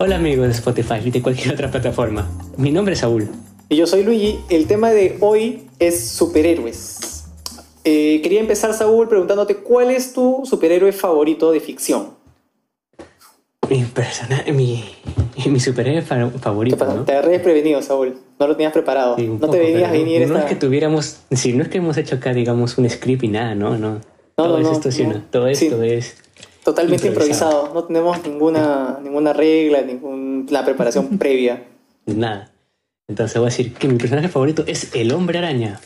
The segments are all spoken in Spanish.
Hola amigos de Spotify y de cualquier otra plataforma. Mi nombre es Saúl. Y yo soy Luigi. El tema de hoy es superhéroes. Eh, quería empezar, Saúl, preguntándote cuál es tu superhéroe favorito de ficción. Mi personaje, mi, mi superhéroe favorito. ¿no? Te agarré desprevenido, Saúl. No lo tenías preparado. no te venías a venir. No, es que tuviéramos. Sí, no es que hemos hecho acá, digamos, un script y nada, no, no. todo, esto, todo esto es Totalmente improvisado. No tenemos ninguna, ninguna regla, ninguna preparación previa. Nada. Entonces voy a decir que mi personaje favorito es el hombre araña.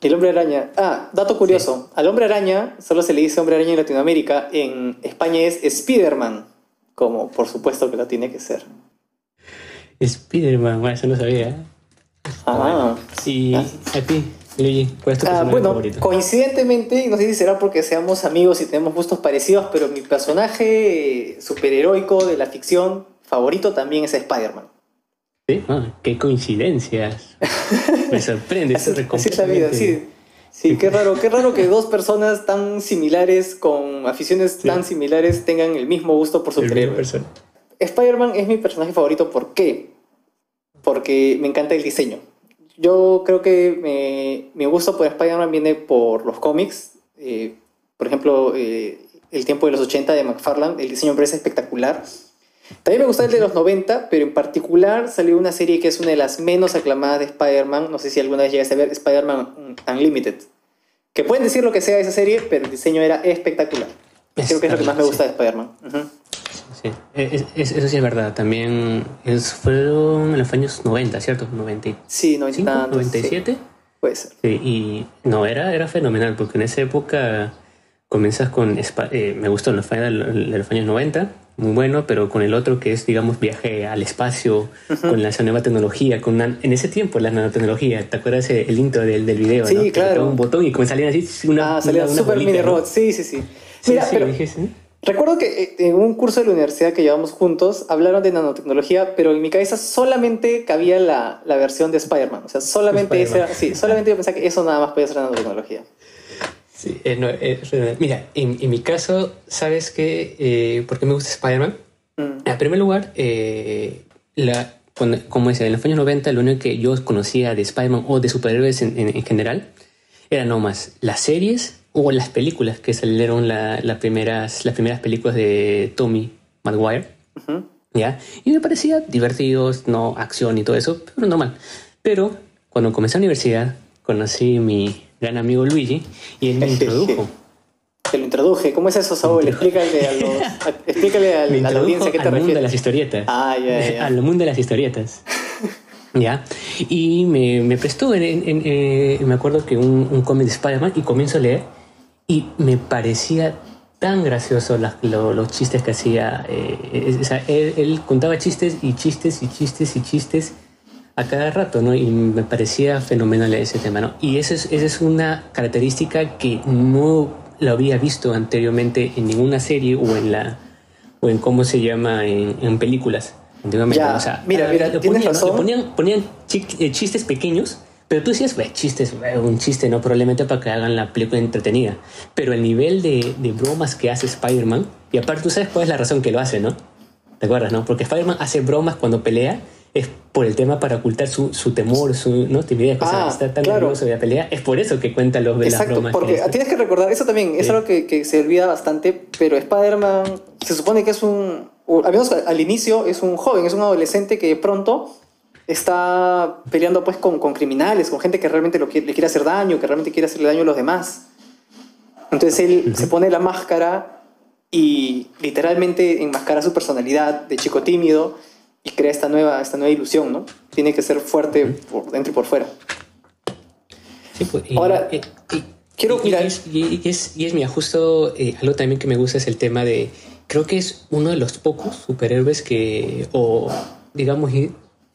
El hombre araña. Ah, dato curioso. Al hombre araña solo se le dice hombre araña en Latinoamérica. En España es Spider-Man. Como por supuesto que lo tiene que ser. Spider-Man, bueno, eso no sabía. Ah. Y a ti, ah, bueno, coincidentemente, no sé si será porque seamos amigos y tenemos gustos parecidos, pero mi personaje superheroico de la ficción favorito también es Spider-Man. ¿Sí? Ah, qué coincidencias. Me sorprende. así, así es la vida, sí. Sí, qué raro, qué raro que dos personas tan similares, con aficiones tan similares, tengan el mismo gusto por superhéroes. Spider-Man es mi personaje favorito, ¿por qué? Porque me encanta el diseño. Yo creo que mi gusto por Spider-Man viene por los cómics. Eh, por ejemplo, eh, el tiempo de los 80 de McFarlane, el diseño me parece espectacular. También me gusta el de los 90, pero en particular salió una serie que es una de las menos aclamadas de Spider-Man. No sé si alguna vez llegaste a ver Spider-Man Unlimited. Que pueden decir lo que sea de esa serie, pero el diseño era espectacular. Creo que es lo que más me gusta de Spider-Man. Sí, e, eso sí es verdad. También es, fueron en los años 90, ¿cierto? 90, sí, 90, 97. Sí, puede ser. Sí, y no, era, era fenomenal porque en esa época comienzas con. Eh, me gustó en los, de los años 90, muy bueno, pero con el otro que es, digamos, viaje al espacio, con la nueva tecnología, con en ese tiempo la nanotecnología. ¿Te acuerdas el intro del, del video? Sí, claro. un botón y como salían así una. Ah, salía super mini robot. Sí, sí, sí. Mira, sí, pero, dije, ¿sí? Recuerdo que eh, en un curso de la universidad que llevamos juntos hablaron de nanotecnología, pero en mi cabeza solamente cabía la, la versión de Spider-Man. O sea, solamente, sí, solamente yo pensaba que eso nada más podía ser nanotecnología. Sí, eh, no, eh, mira, en, en, mi caso, ¿sabes qué? Eh, ¿Por qué me gusta Spider-Man? Mm. En primer lugar, la, como decía, en los años 90, lo único que yo conocía de Spider-Man o de superhéroes en, en, en general eran nomás las series o las películas que salieron las, primeras, las primeras películas de Tommy Maguire. ¿ya? Y me parecía divertidos, no acción y todo eso, pero normal. Pero cuando comencé la universidad, conocí a mi gran amigo Luigi y él me introdujo. Te lo introduje. ¿Cómo es eso, Saúl? Explícale a, los, explícale a, la audiencia qué te refieres. Al mundo de las historietas. Ah, ya, ya. Al mundo de las historietas. ¿Ya? Y me, me prestó, en, eh, me acuerdo que un, un cómic de Spider-Man y comienzo a leer y me parecía tan gracioso los chistes que hacía. Eh, él, contaba chistes y chistes y chistes y chistes a cada rato, ¿no? Y me parecía fenomenal ese tema, ¿no? Y esa es, esa es una característica que no lo había visto anteriormente en ninguna serie o en la o en cómo se llama en, películas. Ya, o sea, mira, mira, ponían, ponían, ponían eh, chistes pequeños pero tú decías, ve, chistes, un chiste, ¿no? Probablemente para que hagan la película entretenida. Pero el nivel de, de bromas que hace Spider-Man, y aparte tú sabes cuál es la razón que lo hace, ¿no? ¿Te acuerdas, no? Porque Spider-Man hace bromas cuando pelea, es por el tema para ocultar su, su temor, su ¿no? timidez, ah, está tan nervioso de la pelea. Es por eso que cuenta los de las bromas. Porque tienes que recordar, eso también es algo que, que, se olvida bastante, pero Spider-Man se supone que es un, al menos al inicio, es un joven, es un adolescente que de pronto está peleando pues con, con criminales, con gente que realmente lo le quiere hacer daño, que realmente quiere hacerle daño a los demás. Entonces él se pone la máscara y literalmente enmascara su personalidad de chico tímido y crea esta nueva, esta nueva ilusión, ¿no? Tiene que ser fuerte por dentro y por fuera. Sí, pues, Ahora, quiero y, y, es, y es mira, justo eh, algo también que me gusta es el tema de, creo que es uno de los pocos superhéroes que, o digamos,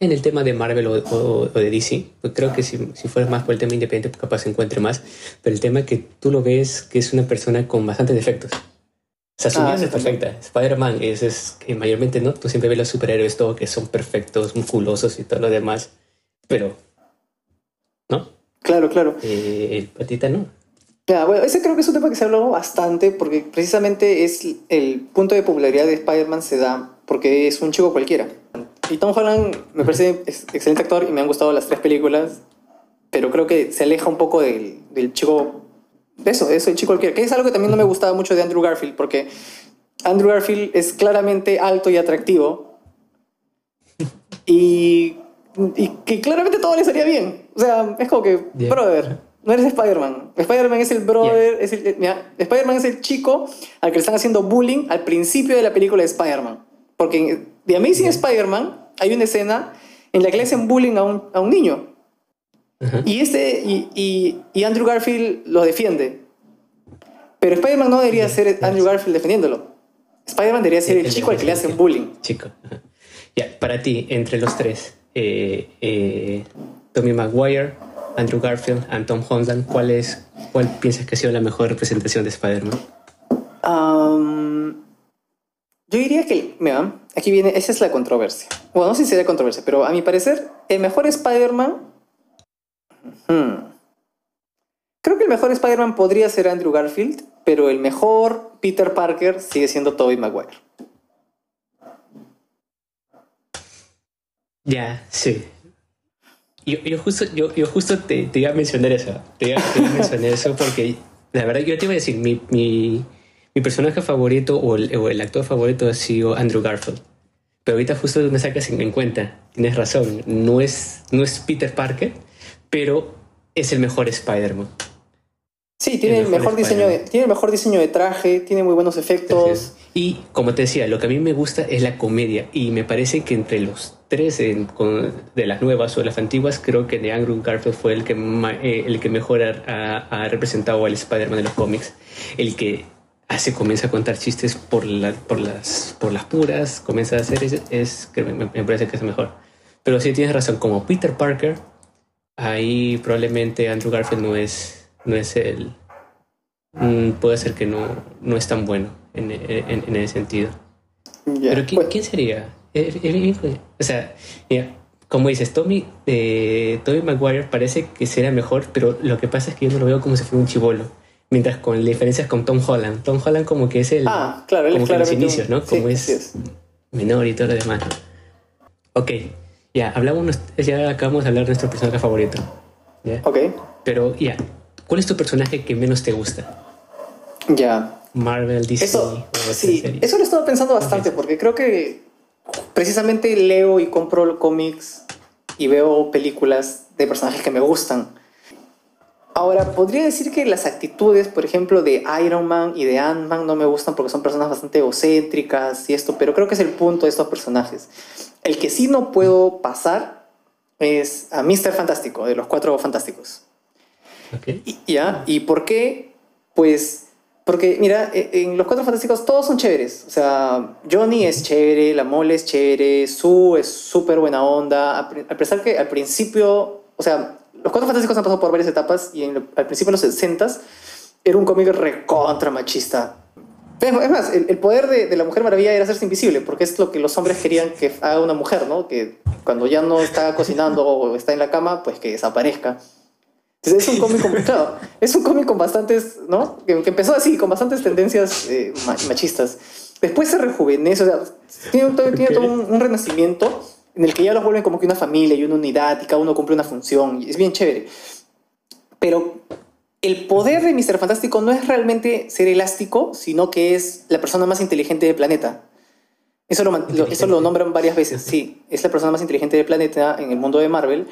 en el tema de Marvel o, de DC, pues creo que si, si fueras más por el tema independiente, capaz se encuentre más, pero el tema es que tú lo ves que es una persona con bastantes defectos. O sea, su ah, vida es perfecta. Spider-Man es, es que mayormente, ¿no? Tú siempre ves los superhéroes todo que son perfectos, musculosos y todo lo demás, pero, ¿no? Claro, claro. Eh, el patita no. Ya, bueno, ese creo que es un tema que se habló bastante porque precisamente es el punto de popularidad de Spider-Man se da porque es un chico cualquiera. Y Tom Holland me parece excelente actor y me han gustado las tres películas, pero creo que se aleja un poco del, del chico, de eso, de eso, el chico cualquiera, que es algo que también no me gustaba mucho de Andrew Garfield, porque Andrew Garfield es claramente alto y atractivo y, y que claramente todo le salía bien. O sea, es como que, brother, no eres Spider-Man. Spider-Man es el brother, es el, Spider-Man es el chico al que le están haciendo bullying al principio de la película de Spider-Man. Porque The Amazing Spider-Man hay una escena en la que le hacen bullying a un, a un niño. Y, este, y, y, Andrew Garfield lo defiende. Pero Spider-Man no debería ser Andrew Garfield defendiéndolo. Spider-Man debería ser el, chico al que le hacen bullying. Chico. Ya, para ti, entre los tres, eh, eh, Tommy Maguire, Andrew Garfield y Tom Holland, ¿cuál, es, ¿cuál piensas que ha sido la mejor representación de Spider-Man? Yo diría que, mira, aquí viene, esa es la controversia. Bueno, no sé si sería controversia, pero a mi parecer, el mejor Spider-Man... Creo que el mejor Spider-Man podría ser Andrew Garfield, pero el mejor Peter Parker sigue siendo Tobey Maguire. Ya, sí. Yo, yo, justo, yo, yo justo te, te, iba a mencionar eso. Te iba, a mencionar eso porque la verdad yo te iba a decir, mi, mi, mi personaje favorito o el, o el, actor favorito ha sido Andrew Garfield. Pero ahorita justo me sacas en cuenta, tienes razón, no es, no es Peter Parker, pero es el mejor Spider-Man. Sí, tiene el, mejor, diseño de, tiene el mejor diseño de traje, tiene muy buenos efectos. Y como te decía, lo que a mí me gusta es la comedia. Y me parece que entre los tres de las nuevas o las antiguas, creo que de Andrew Garfield fue el que, eh, el que mejor ha, representado al Spider-Man de los cómics. El que hace, comienza a contar chistes por, por, las, por las puras, comienza a hacer, es, es que me, me, parece que es mejor. Pero sí tienes razón, como Peter Parker, ahí probablemente Andrew Garfield no es no es el... Mm, puede ser que no, no es tan bueno en, en, ese sentido. Pero ¿quién, ¿quién sería? Eh, eh, eh, o sea, como dices, Tommy, eh, Tommy Maguire parece que será mejor, pero lo que pasa es que yo no lo veo como si fuera un chivolo. Mientras con diferencias con Tom Holland. Tom Holland como que es el... Ah, claro, él como es que los inicios, ¿no? Como es, menor y todo lo demás. Ok, ya, hablamos, ya acabamos de hablar de nuestro personaje favorito. ¿ya? Ok. Pero ya, ¿Cuál es tu personaje que menos te gusta? Ya. Marvel, DC. Eso, sí, eso lo he estado pensando bastante porque creo que precisamente leo y compro cómics y veo películas de personajes que me gustan. Ahora, podría decir que las actitudes, por ejemplo, de Iron Man y de Ant-Man no me gustan porque son personas bastante egocéntricas y esto, pero creo que es el punto de estos personajes. El que sí no puedo pasar es a Mr. Fantástico, de los Cuatro Fantásticos. Y, ¿Ya? ¿Y por qué? Pues porque, mira, e, en Los Cuatro Fantásticos todos son chéveres. O sea, Johnny es chévere, la mole es chévere, Sue es súper buena onda. A pesar que al principio, o sea, Los Cuatro Fantásticos han pasado por varias etapas y al principio de los 60 era un cómic recontra machista. Es más, el, poder de, de, la Mujer Maravilla era hacerse invisible, porque es lo que los hombres querían que haga una mujer, ¿no? Que cuando ya no está cocinando o está en la cama, pues que desaparezca es un cómic complicado. es un cómic con bastantes, ¿no? Que, empezó así, con bastantes tendencias eh, machistas. Después se rejuvenece, o sea, tiene, todo un, renacimiento en el que ya los vuelven como que una familia y una unidad y cada uno cumple una función. Y es bien chévere. Pero el poder de Mr. Fantástico no es realmente ser elástico, sino que es la persona más inteligente del planeta. Eso lo, eso lo nombran varias veces, sí. Es la persona más inteligente del planeta en el mundo de Marvel.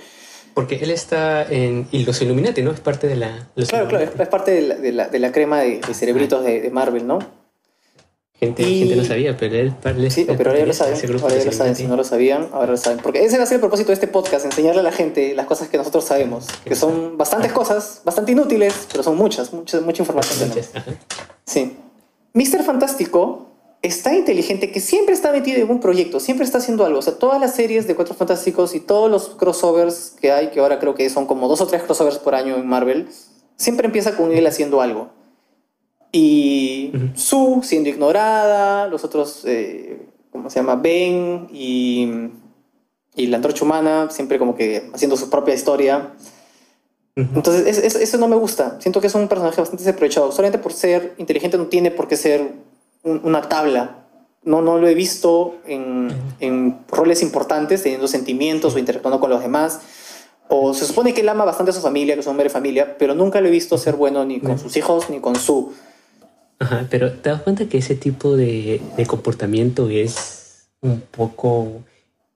Porque él está en y los Illuminati, ¿no? Es parte de la... claro, claro, es parte de la, de la, de la crema de, cerebritos de, de, Marvel, ¿no? Gente, gente no sabía, pero él... sí, pero ahora ya lo saben, ahora ya lo saben, si no lo sabían, ahora lo saben. Porque ese va a ser el propósito de este podcast, enseñarle a la gente las cosas que nosotros sabemos, que son bastantes cosas, bastante inútiles, pero son muchas, muchas mucha información. Muchas, sí. Mr. Fantástico está inteligente, que siempre está metido en un proyecto, siempre está haciendo algo. O sea, todas las series de Cuatro Fantásticos y todos los crossovers que hay, que ahora creo que son como dos o tres crossovers por año en Marvel, siempre empieza con él haciendo algo. Y Sue siendo ignorada, los otros, eh, ¿cómo se llama? Ben y, y la antorcha humana, siempre como que haciendo su propia historia. Entonces, eso no me gusta. Siento que es un personaje bastante desaprovechado. Solamente por ser inteligente no tiene por qué ser una tabla no, no lo he visto en, en roles importantes, teniendo sentimientos o interactuando con los demás. O se supone que él ama bastante a su familia, que es un hombre de familia, pero nunca lo he visto ser bueno ni con sus hijos ni con su. Ajá, pero te das cuenta que ese tipo de, de comportamiento es un poco.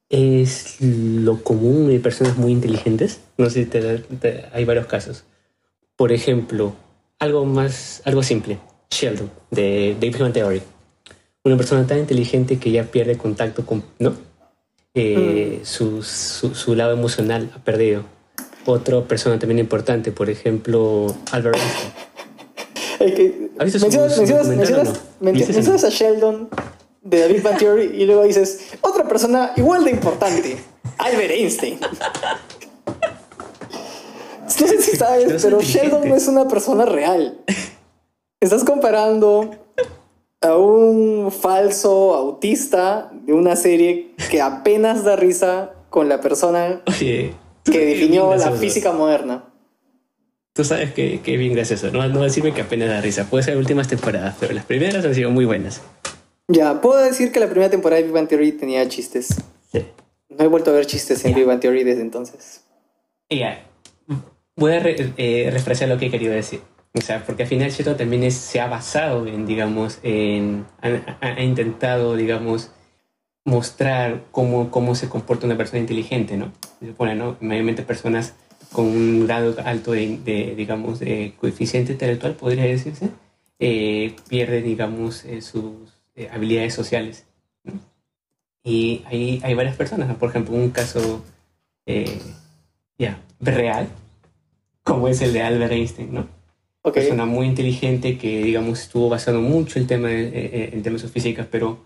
es lo común de personas muy inteligentes. No sé si te, hay varios casos. Por ejemplo, algo más. algo simple. Sheldon, de Big Bang Theory. Una persona tan inteligente que ya pierde contacto con. ¿no? Eh, mm. su, su, lado emocional ha perdido. Otra persona también importante, por ejemplo, Albert Einstein. Mencionas, a Sheldon de David Van Theory y luego dices, otra persona igual de importante, Albert Einstein. No sé si sabes, pero Sheldon no es una persona real. Estás comparando a un falso autista de una serie que apenas da risa con la persona que definió la física moderna. Tú sabes que, es bien gracioso, no, no decirme que apenas da risa, puede ser últimas temporadas, pero las primeras han sido muy buenas. Ya, puedo decir que la primera temporada de Big Bang Theory tenía chistes. Sí. No he vuelto a ver chistes en Big Bang Theory desde entonces. Ya, voy a eh, refrescar lo que he querido decir. O sea, porque al final cierto también se ha basado en, digamos, en, ha, intentado, digamos, mostrar cómo, cómo se comporta una persona inteligente, ¿no? Se supone, ¿no? Mayormente personas con un grado alto de, digamos, de coeficiente intelectual, podría decirse, eh, pierden, digamos, eh, sus eh, habilidades sociales. ¿no? Y hay, hay varias personas, por ejemplo, un caso ya real, como es el de Albert Einstein, ¿no? Okay. Persona muy inteligente que, digamos, estuvo basando mucho el tema eh, eh, en temas de física, pero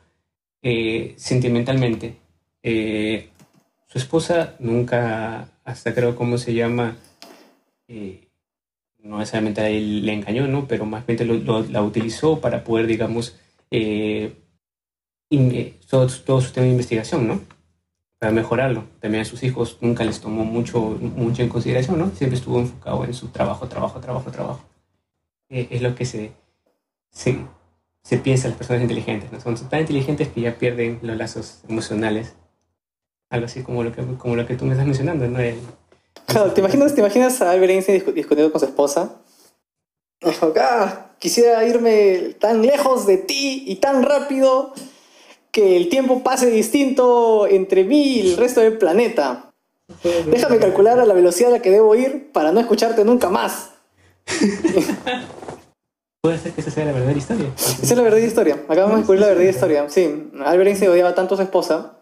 eh, sentimentalmente, su esposa nunca, hasta creo cómo se llama, no necesariamente él le engañó, ¿no? Pero más bien la utilizó para poder, digamos, todo, todo, su tema de investigación, ¿no? Para mejorarlo. También a sus hijos nunca les tomó mucho, mucho en consideración, ¿no? Siempre estuvo enfocado en su trabajo, trabajo, trabajo, trabajo. Eh, es lo que se, se, se piensa las personas inteligentes. ¿no? Son tan inteligentes que ya pierden los lazos emocionales. Algo así como lo que, como lo que tú me estás mencionando, ¿no? claro, ¿te imaginas, ¿te imaginas a Albert Einstein discutiendo con su esposa? Ah, quisiera irme tan lejos de ti y tan rápido que el tiempo pase distinto entre mí y el resto del planeta. Déjame calcular a la velocidad a la que debo ir para no escucharte nunca más. Puede ser que esa sea la verdadera historia. Esa es la verdadera historia. Acabamos de descubrir la verdadera historia. Sí, Albert se odiaba tanto a su esposa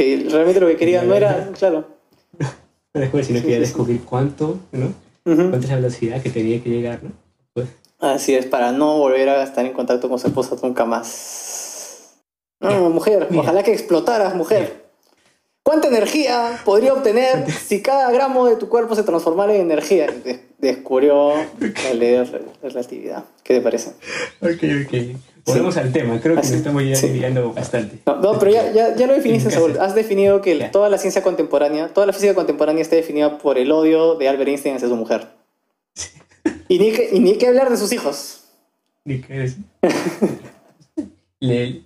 que realmente lo que quería no era, claro. Si no quería descubrir cuánto, ¿no? Cuánta es la velocidad que tenía que llegar, ¿no? Pues. Así es, para no volver a estar en contacto con su esposa nunca más. No, mujer, ojalá que explotaras, mujer. ¿Cuánta energía podría obtener si cada gramo de tu cuerpo se transformara en energía? descubrió la ley de relatividad. ¿Qué te parece? Ok, ok. Volvemos al tema. Creo que nos estamos ya desviando bastante. No, pero ya, ya, ya, lo definiste, Saúl. Has definido que toda la ciencia contemporánea, toda la física contemporánea está definida por el odio de Albert Einstein hacia su mujer. Y ni que, y ni que hablar de sus hijos. Ni que decir. le,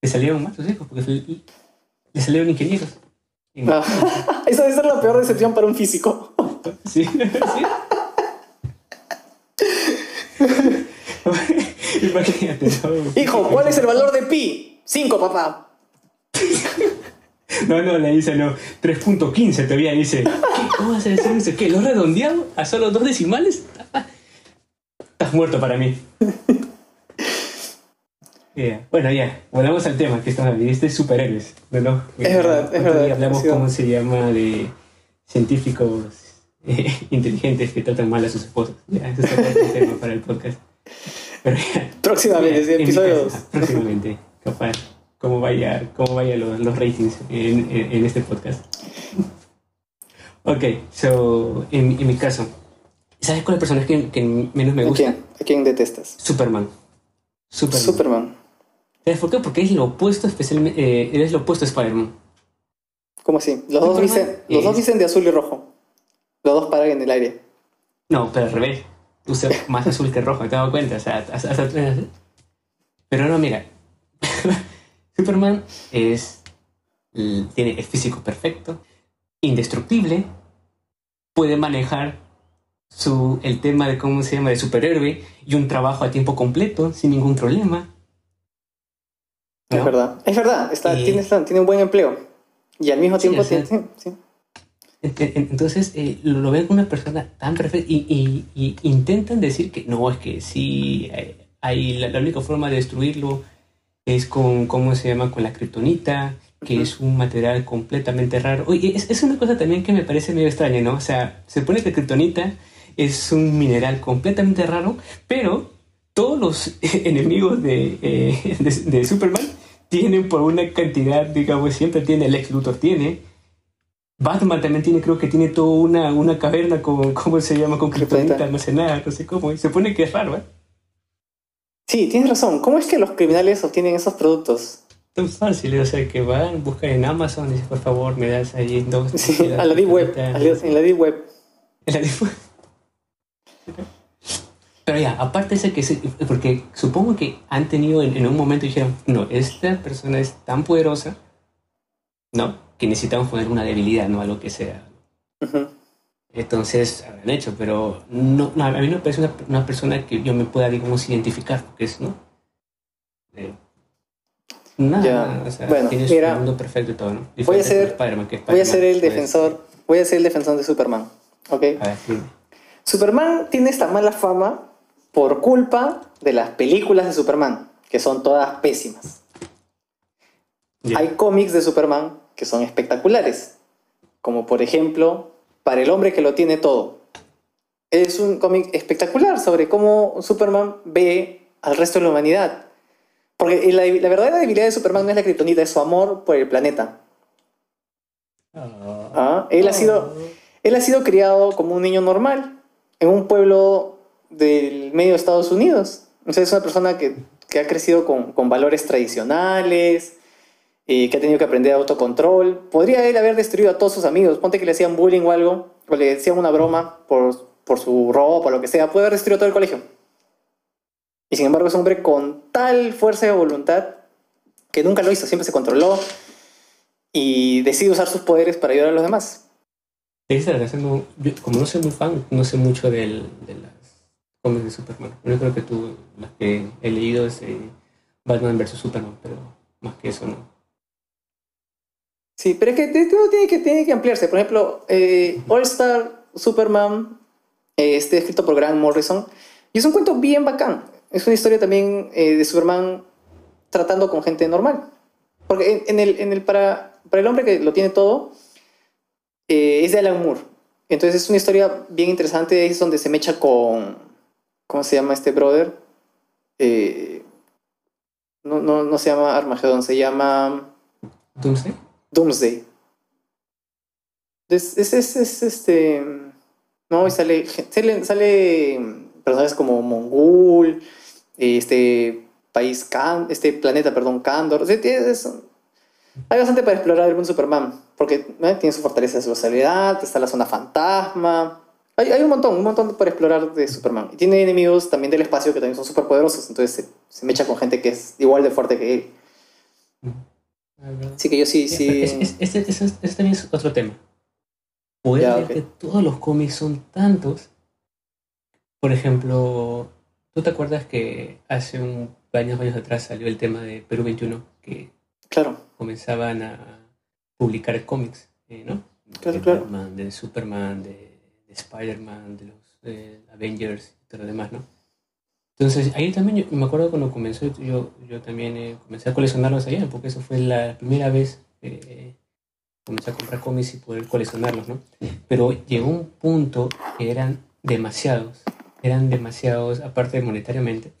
le salieron más sus hijos porque le salieron ingenieros. Ah, eso debe ser la peor decepción para un físico. Sí, sí. Imagínate. Hijo, ¿cuál es el valor de pi? Cinco, papá. No, no, le dice no. 3.15 todavía dice. ¿Qué? ¿Cómo vas a decir eso? ¿Qué? ¿Lo redondeado a solo dos decimales? Estás muerto para mí. Bueno, ya, volvamos al tema que estamos hablando, este superhéroes, ¿no? Es verdad, es verdad. hablamos cómo se llama de científicos eh, inteligentes que tratan mal a sus esposas. Ya, eso es un tema para el podcast. Pero ya, próximamente, episodios. próximamente, capaz, cómo vaya, cómo vaya los, los ratings en, en, este podcast. Ok, so, en, en mi caso, ¿sabes cuál es el personaje que, que menos me gusta? ¿A quién? ¿A quién detestas? Superman. Superman. Superman. ¿Sabes por qué? Porque es lo opuesto, especialmente, eh, es lo opuesto a Spider-Man. ¿Cómo así? Los, dos dicen, los dos dicen de azul y rojo. Los dos paran en el aire. No, pero al revés. Tú más azul que rojo, ¿te has dado cuenta? O sea, hasta, Pero no, mira, Superman es, tiene el físico perfecto, indestructible, puede manejar su, el tema de cómo se llama, de superhéroe y un trabajo a tiempo completo sin ningún problema. Es verdad, es verdad, está, tiene, tiene, un buen empleo y al mismo tiempo sí, sí. Entonces eh, lo ven como una persona tan perfecta y, intentan decir que no, es que sí, eh, hay, la, única forma de destruirlo es con, ¿cómo se llama? Con la kriptonita, que es un material completamente raro. Oye, es, es, una cosa también que me parece medio extraña, ¿no? O sea, se supone que kriptonita es un mineral completamente raro, pero todos los enemigos de, eh, de, Superman tienen por una cantidad, digamos, siempre tiene, el ex Luthor tiene, Batman también tiene, creo que tiene toda una, una caverna con, ¿cómo se llama? Con criptonita almacenada, no sé cómo, y se pone que es raro, ¿eh? Sí, tienes razón. ¿Cómo es que los criminales obtienen esos productos? Tan fácil, o sea, que van, buscan en Amazon, dicen, por favor, me das ahí dos. Sí, a la Deep Web, en la Deep Web. En la Deep Web. Pero ya, aparte de que, porque supongo que han tenido en, un momento y dijeron, no, esta persona es tan poderosa, ¿no? Que necesitamos poner una debilidad, no a lo que sea. Entonces, habrán hecho, pero no, a mí no me parece una, persona que yo me pueda, digamos, identificar, porque es, ¿no? Eh, nada, o sea, bueno, tiene mira, mundo perfecto y todo, ¿no? voy a ser, voy a ser el defensor, voy a ser el defensor de Superman, ¿ok? A ver, sí. Superman tiene esta mala fama por culpa de las películas de Superman, que son todas pésimas. Hay cómics de Superman que son espectaculares, como por ejemplo, Para el hombre que lo tiene todo. Es un cómic espectacular sobre cómo Superman ve al resto de la humanidad. Porque la, verdadera debilidad de Superman no es la kriptonita, es su amor por el planeta. Ah. Ah, él, ha sido, él ha sido criado como un niño normal, en un pueblo del medio de Estados Unidos. O sea, es una persona que, que ha crecido con, con valores tradicionales, eh, que ha tenido que aprender autocontrol. Podría él haber destruido a todos sus amigos. Ponte que le hacían bullying o algo, o le decían una broma por, por su ropa o lo que sea. Puede haber destruido todo el colegio. Y sin embargo es un hombre con tal fuerza de voluntad que nunca lo hizo, siempre se controló y decide usar sus poderes para ayudar a los demás como no soy muy fan, no sé mucho del, de las cómics de Superman. Yo creo que tú, las que he leído es eh, Batman vs. Superman, pero más que eso no. Sí, pero es que todo tiene que, ampliarse. Por ejemplo, eh, All Star Superman, eh, este escrito por Grant Morrison, y es un cuento bien bacán. Es una historia también de Superman tratando con gente normal. Porque en, el, para, para el hombre que lo tiene todo, eh, es de Alan Moore. Entonces es una historia bien interesante, es donde se mecha con, ¿cómo se llama este brother? Eh, no, no, no se llama Armageddon, se llama... Doomsday. Doomsday. Es, es, es, este... No, y sale, sale, sale personajes como Mongul, este país, Can, este planeta, perdón, Kandor. hay bastante para explorar el mundo Superman. Porque tiene su fortaleza de su soledad, está la zona fantasma. Hay, hay, un montón, un montón por explorar de Superman. Y tiene enemigos también del espacio que también son súper poderosos. Entonces se, me echa con gente que es igual de fuerte que él. Así que yo sí, sí. Este también es otro tema. Poder que todos los cómics son tantos. Por ejemplo, ¿tú te acuerdas que hace un años, años atrás salió el tema de Perú 21? Que claro. comenzaban a publicar cómics, eh, ¿no? Claro, de claro. Batman, de Superman, de, Spider-Man, de los Avengers y todo lo demás, ¿no? Entonces, ahí también yo, me acuerdo cuando comenzó, yo, yo también eh, comencé a coleccionarlos allá, porque eso fue la primera vez que eh, comencé a comprar cómics y poder coleccionarlos, ¿no? Pero llegó un punto que eran demasiados, eran demasiados, aparte de monetariamente,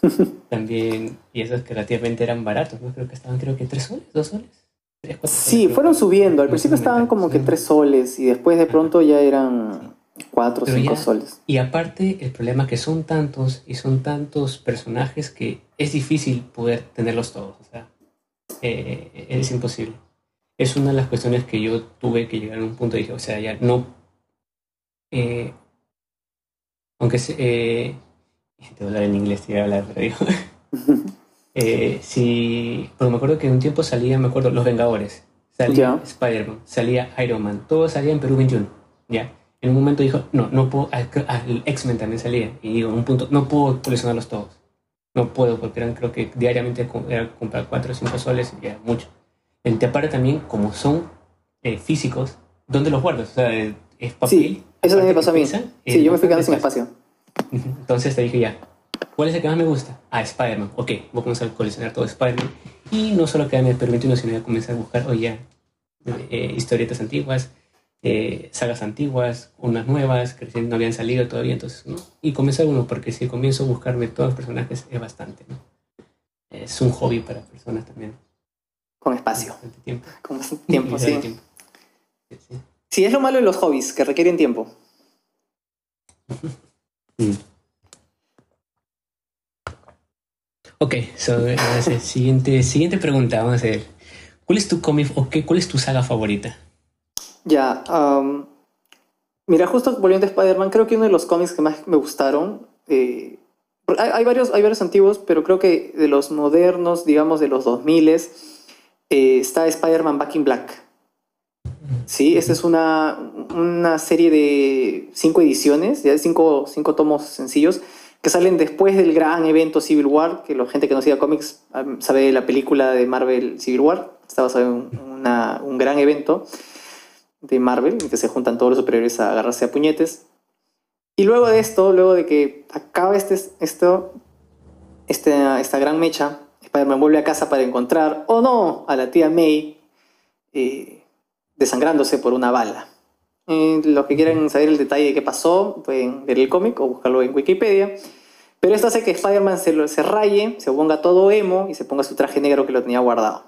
también, y esos que relativamente eran baratos, ¿no? Creo que estaban, creo que tres soles, dos soles. Sí, fueron subiendo. Al principio estaban como que tres soles y después de pronto ya eran cuatro o cinco soles. Y aparte, el problema es que son tantos y son tantos personajes que es difícil poder tenerlos todos. O sea, eh, es imposible. Es una de las cuestiones que yo tuve que llegar a un punto y dije, o sea, ya no. Eh, aunque se. Eh, te voy a hablar en inglés, te voy a hablar, pero digo. Eh, si, porque me acuerdo que un tiempo salía, me acuerdo, Los Vengadores, salía Spider-Man, salía Iron Man, todo salía en Perú 21, ¿ya? En un momento dijo, no, no puedo, el X-Men también salía, y digo, un punto, no puedo coleccionarlos todos, no puedo, porque eran, creo que diariamente era comprar 4 o 5 soles y era mucho. El te aparte también, como son eh, físicos, ¿dónde los guardas? O sea, es papel. Sí, eso también me pasó a mí. Sí, yo me fui quedando sin espacio. Entonces te dije ya, ¿cuál es el que más me gusta? Ah, Spider-Man. Ok, voy a comenzar a coleccionar todo Spider-Man. Y no solo quedarme en el 21, sino voy a comenzar a buscar, oye, ya, eh, historietas antiguas, eh, sagas antiguas, unas nuevas que recién no habían salido todavía. Entonces, ¿no? Y comenzar uno, porque si comienzo a buscarme todos los personajes es bastante. ¿no? Es un hobby para personas también. Con espacio. Tiempo. Con tiempo, sí. Tiempo. sí. es lo malo de los hobbies, que requieren tiempo. Mm. Ok, siguiente, siguiente pregunta, vamos a ver. ¿Cuál es tu cómic o qué, cuál es tu saga favorita? Ya, mira, justo volviendo a Spider-Man, creo que uno de los cómics que más me gustaron, eh, hay, varios, hay varios antiguos, pero creo que de los modernos, digamos de los 2000 eh, está Spider-Man Back in Black. Sí, esta es una, una serie de cinco ediciones, ya cinco, cinco tomos sencillos, que salen después del gran evento Civil War, que la gente que no siga cómics sabe la película de Marvel Civil War, está basado en un gran evento de Marvel, en que se juntan todos los superhéroes a agarrarse a puñetes. Y luego de esto, luego de que acaba este, esto, este, esta gran mecha, Spider-Man vuelve a casa para encontrar, o no, a la tía May eh, desangrándose por una bala. Eh, los que quieran saber el detalle de qué pasó, pueden ver el cómic o buscarlo en Wikipedia. Pero esto hace que Spider-Man se, se raye, se ponga todo emo y se ponga su traje negro que lo tenía guardado.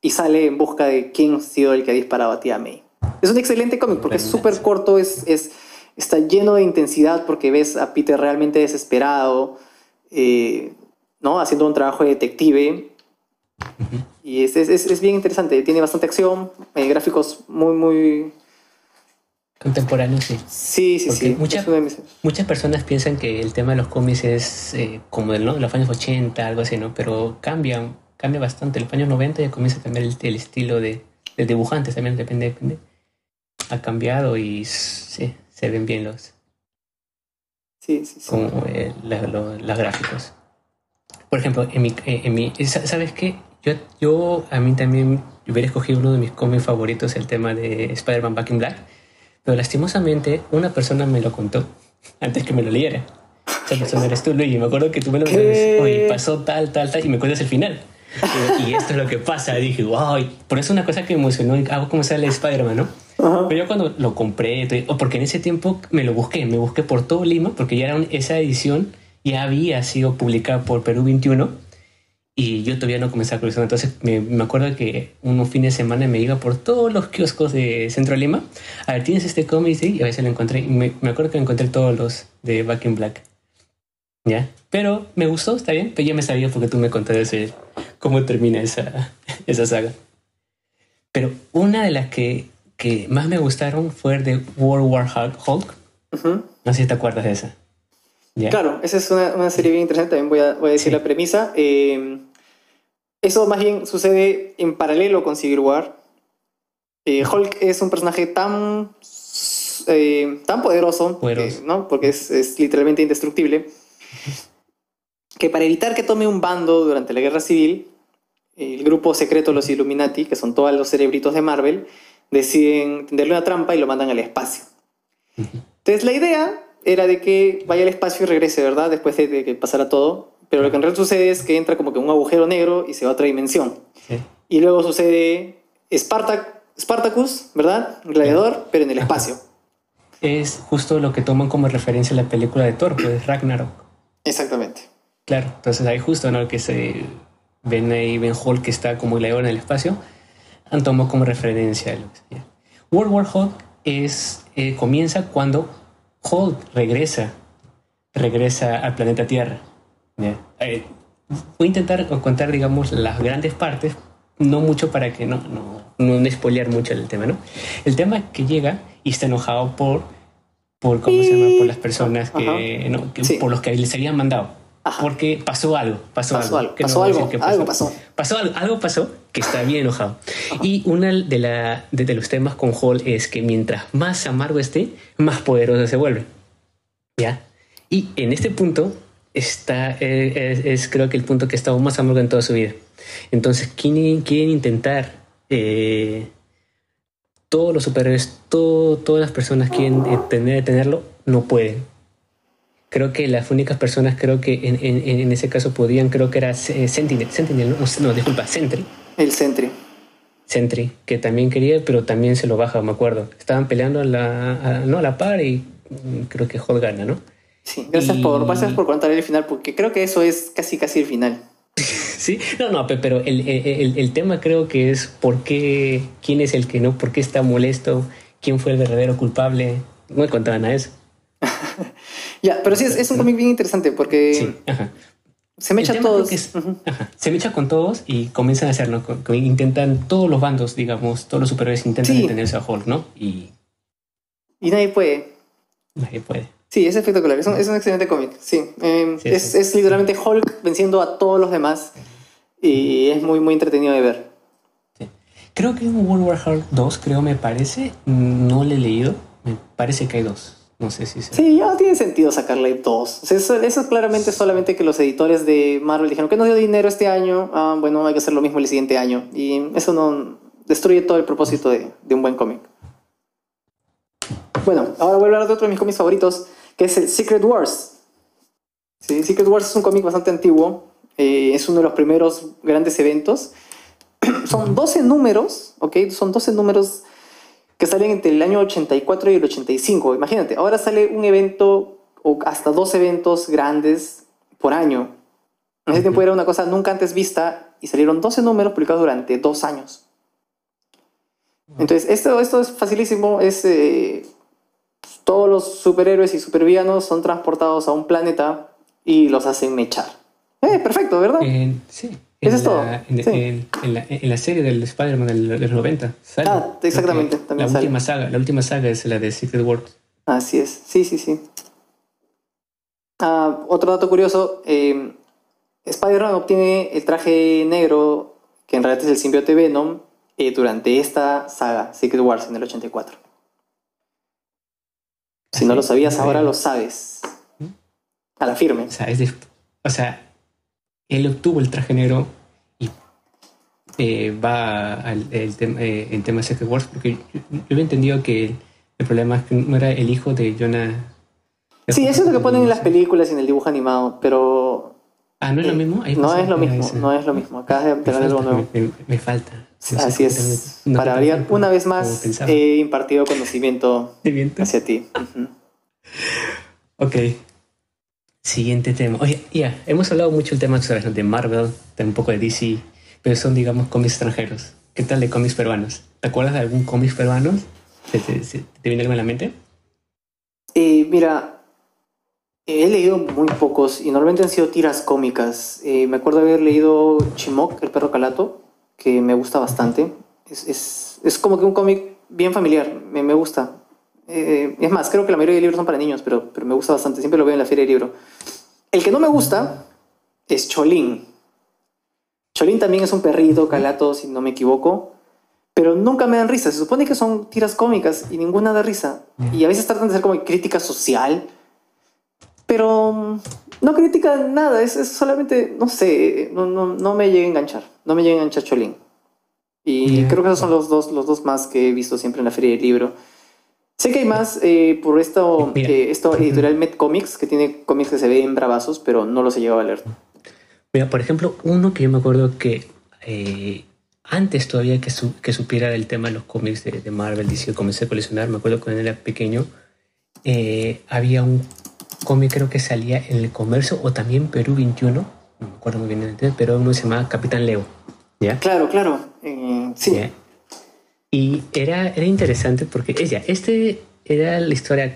Y sale en busca de quién ha sido el que ha disparado a tía May. Es un excelente cómic porque es súper corto, es, es, está lleno de intensidad porque ves a Peter realmente desesperado, eh, ¿no? haciendo un trabajo de detective. Y es, es, es, bien interesante, tiene bastante acción, eh, gráficos muy, muy... Contemporáneos, sí. Sí, sí, sí. muchas personas piensan que el tema de los cómics es eh, como de ¿no? los años 80, algo así, ¿no? Pero cambia, cambia bastante. En los años 90 ya comienza a cambiar el, el estilo de, de dibujantes, también depende, depende ha cambiado y sí, se ven bien los. Sí, sí, sí. Como eh, los gráficos. Por ejemplo, en mi, eh, en mi, ¿sabes qué? Yo, yo a mí también hubiera escogido uno de mis cómics favoritos, el tema de Spider-Man Back in Black, pero lastimosamente una persona me lo contó antes que me lo leyera. Esa persona eres tú, Luigi. Me acuerdo que tú me lo dijiste, oye, pasó tal, tal, tal, y me cuentas el final. Y, esto es lo que pasa. Y dije, wow, por eso una cosa que me emocionó, hago como sale Spider-Man, ¿no? Pero yo cuando lo compré, o porque en ese tiempo me lo busqué, me busqué por todo Lima, porque ya era esa edición ya había sido publicada por Perú 21 y yo todavía no comencé a coleccionar. Entonces me, me acuerdo que unos fines de semana me iba por todos los kioscos de Centro Lima. A ver, ¿tienes este cómic? Y a veces lo encontré. Me, me, acuerdo que encontré todos los de Back in Black. ¿Ya? Pero me gustó, está bien. Pero ya me sabía porque tú me contaste cómo termina esa, esa saga. Pero una de las que que más me gustaron fue de World War Hulk. No sé si te acuerdas de esa. Claro, esa es una, una, serie bien interesante. También voy a, voy a decir la premisa. Eh, eso más bien sucede en paralelo con Civil War. Eh, Hulk es un personaje tan, eh, tan poderoso, ¿no? porque es, es, literalmente indestructible, que para evitar que tome un bando durante la guerra civil, el grupo secreto Los Illuminati, que son todos los cerebritos de Marvel, deciden tenderle una trampa y lo mandan al espacio. Entonces la idea era de que vaya al espacio y regrese, ¿verdad? Después de, que pasara todo. Pero lo que en realidad sucede es que entra como que un agujero negro y se va a otra dimensión. Y luego sucede Spartacus, ¿verdad? gladiador, pero en el espacio. Es justo lo que toman como referencia la película de Thor, pues Ragnarok. Exactamente. Claro, entonces ahí justo, ¿no? Que se ven ahí, ven Hulk que está como gladiador en el espacio han tomado como referencia lo que World War Hulk es, eh, comienza cuando Hulk regresa, regresa al planeta Tierra. Eh, voy a intentar contar, digamos, las grandes partes, no mucho para que no, no, no, spoilear mucho el tema, ¿no? El tema es que llega y está enojado por, por ¿cómo se llama? Por las personas que, por los que les habían mandado. porque pasó algo, pasó, algo. pasó algo, algo pasó. Pasó algo, algo pasó que está bien enojado. Y uno de, la, de, los temas con Hall es que mientras más amargo esté, más poderoso se vuelve. ¿Ya? Y en este punto está, eh, es, creo que el punto que ha estado más amargo en toda su vida. Entonces, quieren, quieren intentar, eh, todos los superhéroes, todas las personas quieren eh, tener, tenerlo, no pueden creo que las únicas personas creo que en, en, en ese caso podían, creo que era Sentinel, Sentinel, no, no, disculpa, Sentry. El Sentry. Sentry, que también quería, pero también se lo baja, me acuerdo. Estaban peleando a la, no, a la par y creo que Hall gana, ¿no? Sí, gracias, por, gracias por contar el final, porque creo que eso es casi casi el final. sí, no, no, pero el, el, el, tema creo que es por qué, quién es el que no, por qué está molesto, quién fue el verdadero culpable. No me contaban a eso. Ya, pero sí, es, un cómic bien interesante porque se me echa todos. Se me echa con todos y comienzan a hacerlo. Intentan todos los bandos, digamos, todos los superhéroes intentan detenerse a Hulk, ¿no? Y... y nadie puede. Nadie puede. Sí, es espectacular. Es un, es un excelente cómic. Sí. Em, es, es, literalmente Hulk venciendo a todos los demás y es muy, muy entretenido de ver. Creo que en World War Hulk 2, creo me parece, no le he leído. Me parece que hay dos. No sé si Sí, ya no tiene sentido sacarle dos. eso, es claramente solamente que los editores de Marvel dijeron que no dio dinero este año. Ah, bueno, hay que hacer lo mismo el siguiente año. Y eso no destruye todo el propósito de, un buen cómic. Bueno, ahora voy a hablar de otro de mis cómics favoritos, que es el Secret Wars. Sí, Secret Wars es un cómic bastante antiguo. Eh, es uno de los primeros grandes eventos. Son 12 números, ¿ok? Son 12 números que salen entre el año 84 y el 85. Imagínate, ahora sale un evento o hasta dos eventos grandes por año. En ese tiempo era una cosa nunca antes vista y salieron 12 números publicados durante dos años. Entonces, esto, esto es facilísimo. Es, eh, todos los superhéroes y supervillanos son transportados a un planeta y los hacen mechar. Eh, perfecto, ¿verdad? sí. Eso es todo. En, la, serie del Spider-Man del, los 90. Ah, exactamente. También la, Última saga, la última saga es la de Secret World. Así es. Sí, sí, sí. Ah, otro dato curioso. Eh, Spider-Man obtiene el traje negro, que en realidad es el simbiote Venom, eh, durante esta saga, Secret Wars, en el 84. Si no lo sabías, ahora lo sabes. ¿Mm? A la firme. O sea, es o sea él obtuvo el traje negro y eh, va al el, eh, el tema de Secret Wars, porque yo, había entendido que el, problema es que no era el hijo de Jonah. Sí, eso es lo que ponen en las películas y en el dibujo animado, pero. Ah, ¿no es lo mismo? no es lo mismo, no es lo mismo. Acá de tener algo nuevo. Me, falta. Así es. Para variar, una vez más he impartido conocimiento hacia ti. Ok. Siguiente tema. Oye, ya, hemos hablado mucho el tema de Marvel, de un poco de DC, pero son, digamos, cómics extranjeros. ¿Qué tal de cómics peruanos? ¿Te acuerdas de algún cómic peruano? ¿Te, te, viene algo en la mente? Eh, mira, he leído muy pocos y normalmente han sido tiras cómicas. Eh, me acuerdo haber leído Chimok, el perro calato, que me gusta bastante. Es, es, es como que un cómic bien familiar, me, me gusta. Eh, es más, creo que la mayoría de libros son para niños, pero, pero me gusta bastante. Siempre lo veo en la feria de libro. El que no me gusta es Cholín. Cholín también es un perrito calato, si no me equivoco. Pero nunca me dan risa. Se supone que son tiras cómicas y ninguna da risa. Y a veces tratan de ser como crítica social. Pero mm, no critica nada. Es, solamente, no sé, no, no, no, me llega a enganchar. No me llega a enganchar Cholín. Y creo que esos son los dos, los dos más que he visto siempre en la feria del libro. Sé que hay más eh, por esto, eh, esto editorial Met Comics, que tiene cómics que se ven bravazos, pero no los he llegado a leer. Mira, por ejemplo, uno que yo me acuerdo que eh, antes todavía que, que supiera del tema de los cómics de, Marvel, DC, comencé a coleccionar, me acuerdo cuando era pequeño, había un cómic creo que salía en el comercio o también Perú 21, no me acuerdo muy bien, pero uno se llamaba Capitán Leo. ¿Ya? Claro, claro. sí. Y era, era interesante porque ella, este era la historia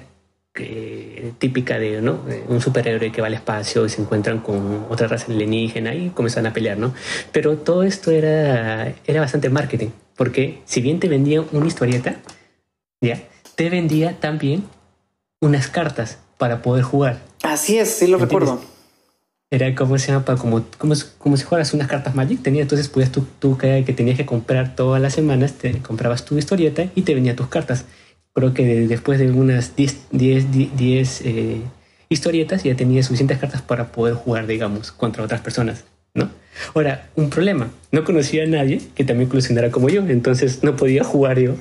típica de ¿no? un superhéroe que va al espacio y se encuentran con otra raza alienígena y comienzan a pelear, ¿no? Pero todo esto era, era bastante marketing, porque si bien te vendía una historieta, ¿ya? Te vendía también unas cartas para poder jugar. Así es, sí lo recuerdo. Era como se llama, como, como, como si fueras unas cartas Magic. Tenía, entonces podías tú, tú que, tenías que comprar todas las semanas, te comprabas tu historieta y te venían tus cartas. Creo que después de unas 10, 10, 10 historietas ya tenía suficientes cartas para poder jugar, digamos, contra otras personas, ¿no? Ahora, un problema, no conocía a nadie que también coleccionara como yo, entonces no podía jugar yo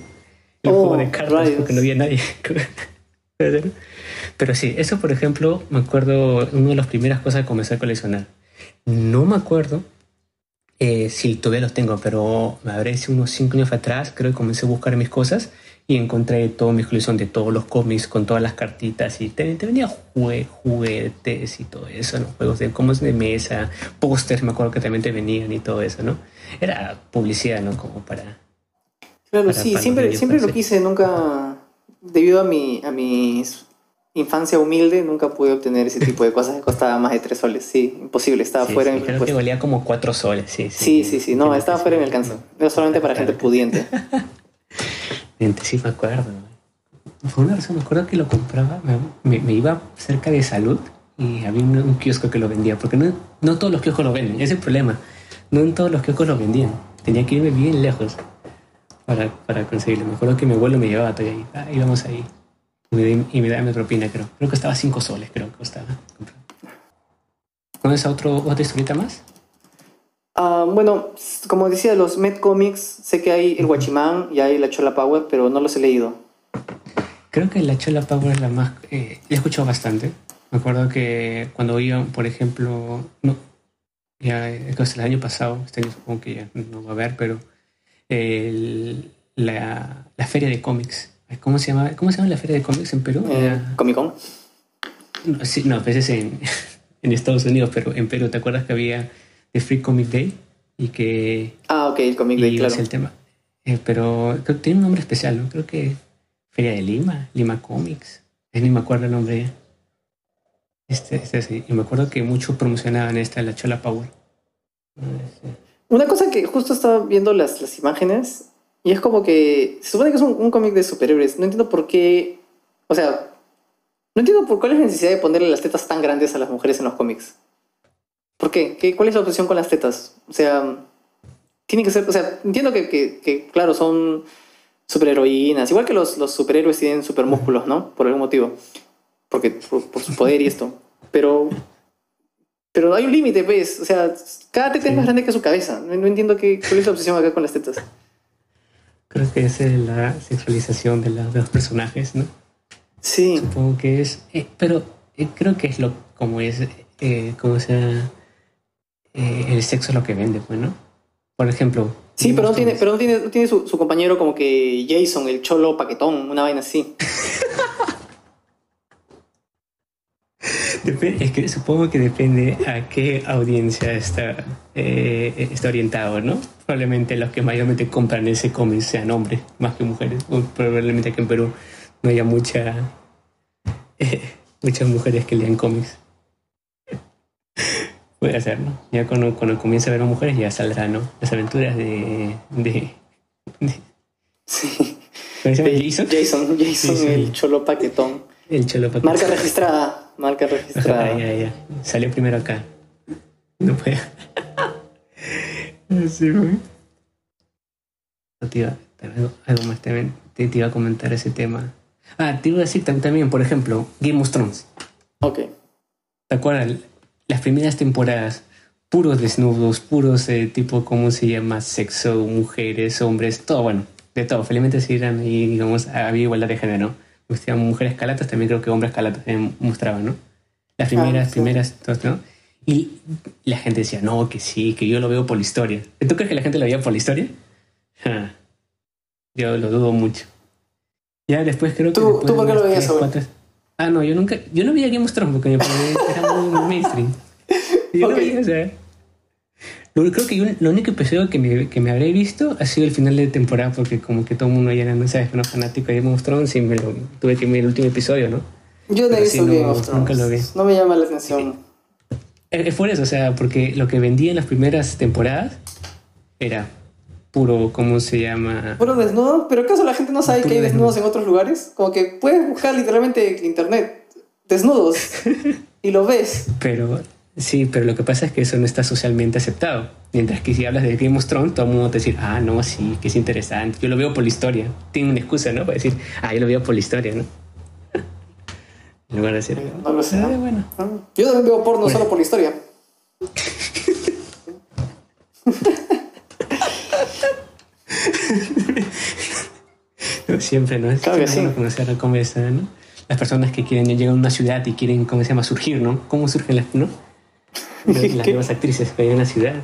el juego de oh, cartas porque no había nadie. Pero sí, eso por ejemplo, me acuerdo, una de las primeras cosas que comencé a coleccionar. No me acuerdo eh, si todavía los tengo, pero me habré sido unos 5 años atrás, creo que comencé a buscar mis cosas y encontré toda mi colección de todos los cómics con todas las cartitas y te, venía juguetes y todo eso, ¿no? juegos de cómo de mesa, pósters, me acuerdo que también te venían y todo eso, ¿no? Era publicidad, ¿no? Como para... Claro, sí, siempre, siempre lo quise, nunca, debido a mi, a mis infancia humilde nunca pude obtener ese tipo de cosas que costaba más de tres soles. Sí, imposible, estaba fuera sí, en Creo que valía como cuatro soles, sí. Sí, sí, sí, no, estaba fuera en el alcance. Era solamente para gente pudiente. sí, me acuerdo. Por una razón, me acuerdo que lo compraba, me, me, iba cerca de salud y había un, kiosco que lo vendía, porque no, no todos los kioscos lo venden, ese es el problema. No en todos los kioscos lo vendían. Tenía que irme bien lejos para, para conseguirlo. Me acuerdo que mi abuelo me llevaba todavía ahí. Ah, íbamos ahí y me da mi propina, creo. Creo que estaba 5 soles, creo que costaba. ¿Conoces otro, otra historieta más? Ah, bueno, como decía, los Met Comics, sé que hay el Guachimán y hay la Chola Power, pero no los he leído. Creo que la Chola Power es la más... Eh, he escuchado bastante. Me acuerdo que cuando iba, por ejemplo, no, ya el año pasado, este año supongo que ya no va a haber, pero la, la feria de cómics ¿Cómo se llama, cómo se llama la feria de cómics en Perú? Eh, Comic Con. No, sí, no, a veces en, en, Estados Unidos, pero en Perú, ¿te acuerdas que había The Free Comic Day? Y que. Ah, ok, el Comic Day, claro. el tema. Eh, pero creo que tiene un nombre especial, ¿no? Creo que Feria de Lima, Lima Comics. ni me acuerdo el nombre. Este, este sí. Y me acuerdo que mucho promocionaban esta, la Chola Power. Una cosa que justo estaba viendo las, las imágenes y es como que. Se supone que es un, cómic de superhéroes. No entiendo por qué. O sea. No entiendo por cuál es la necesidad de ponerle las tetas tan grandes a las mujeres en los cómics. ¿Por qué? ¿Qué ¿Cuál es la obsesión con las tetas? O sea. Tiene que ser. O sea, entiendo que, que, claro, son superheroínas. Igual que los, los superhéroes tienen supermúsculos, ¿no? Por algún motivo. Porque por, su poder y esto. Pero. Pero hay un límite, ¿ves? O sea, cada teta es más grande que su cabeza. No, no entiendo qué, cuál es la obsesión acá con las tetas. Creo que es la sexualización de, los personajes, ¿no? Sí. Supongo que es. Eh, pero eh, creo que es lo como es. Eh, como sea. el sexo lo que vende, pues, ¿no? Por ejemplo. Sí, pero no tiene, pero no tiene, tiene su, su, compañero como que Jason, el cholo paquetón, una vaina así. es que supongo que depende a qué audiencia está, eh, está orientado, ¿no? Probablemente los que mayormente compran ese cómic sean hombres más que mujeres. probablemente aquí en Perú no haya mucha, eh, muchas mujeres que lean cómics. Puede ser, ¿no? Ya cuando, cuando comience a ver a mujeres ya saldrá, ¿no? Las aventuras de... de, sí. Jason? Jason, Jason, el cholo paquetón. El cholo paquetón. Marca registrada. Marca registrada. ya, ya. Salió primero acá. No puede. sí, güey. te iba, algo más también. Te, iba a comentar ese tema. Ah, te iba a decir también, por ejemplo, Game of Thrones. Ok. ¿Te acuerdas? Las primeras temporadas, puros desnudos, puros eh, tipo, ¿cómo se llama? Sexo, mujeres, hombres, todo bueno, de todo. Felizmente sí eran y, digamos, había igualdad de género mujeres calatas, también creo que hombres calatas mostraban, ¿no? Las primeras, ah, primeras, ¿no? Y la gente decía, no, que sí, que yo lo veo por la historia. ¿Tú crees que la gente lo veía por la historia? Yo lo dudo mucho. Ya después creo que... ¿Tú, ¿tú por qué lo veías cuatro... Ah, no, yo nunca... Yo no veía Game of Thrones porque era muy, mainstream. Yo no veía, o sea... Creo que yo, lo único episodio que me, que me habré visto ha sido el final de temporada, porque como que todo el mundo ya era, no sabes, no fanático de Game of Thrones y me lo, tuve que ver el último episodio, ¿no? Yo no he visto Game of Thrones. Nunca lo vi. No me llama la atención. Es, por eso, o sea, porque lo que vendía en las primeras temporadas era puro, ¿cómo se llama? Puro desnudo, pero ¿acaso la gente no sabe que hay desnudos en otros lugares? Como que puedes buscar literalmente internet desnudos y lo ves. Pero Sí, pero lo que pasa es que eso no está socialmente aceptado. Mientras que si hablas de Game of Thrones, todo el mundo te dice, ah, no, sí, que es interesante. Yo lo veo por la historia. Tiene una excusa, ¿no? Para decir, ah, yo lo veo por la historia, ¿no? En lugar de decir, no lo sé. Ah, bueno. Yo también veo porno solo por la historia. siempre, ¿no? Es claro que sí. conocer cómo es, ¿no? Las personas que quieren llegar a una ciudad y quieren, ¿cómo se llama? Surgir, ¿no? ¿Cómo surgen las, no? Las nuevas actrices que hay en una ciudad?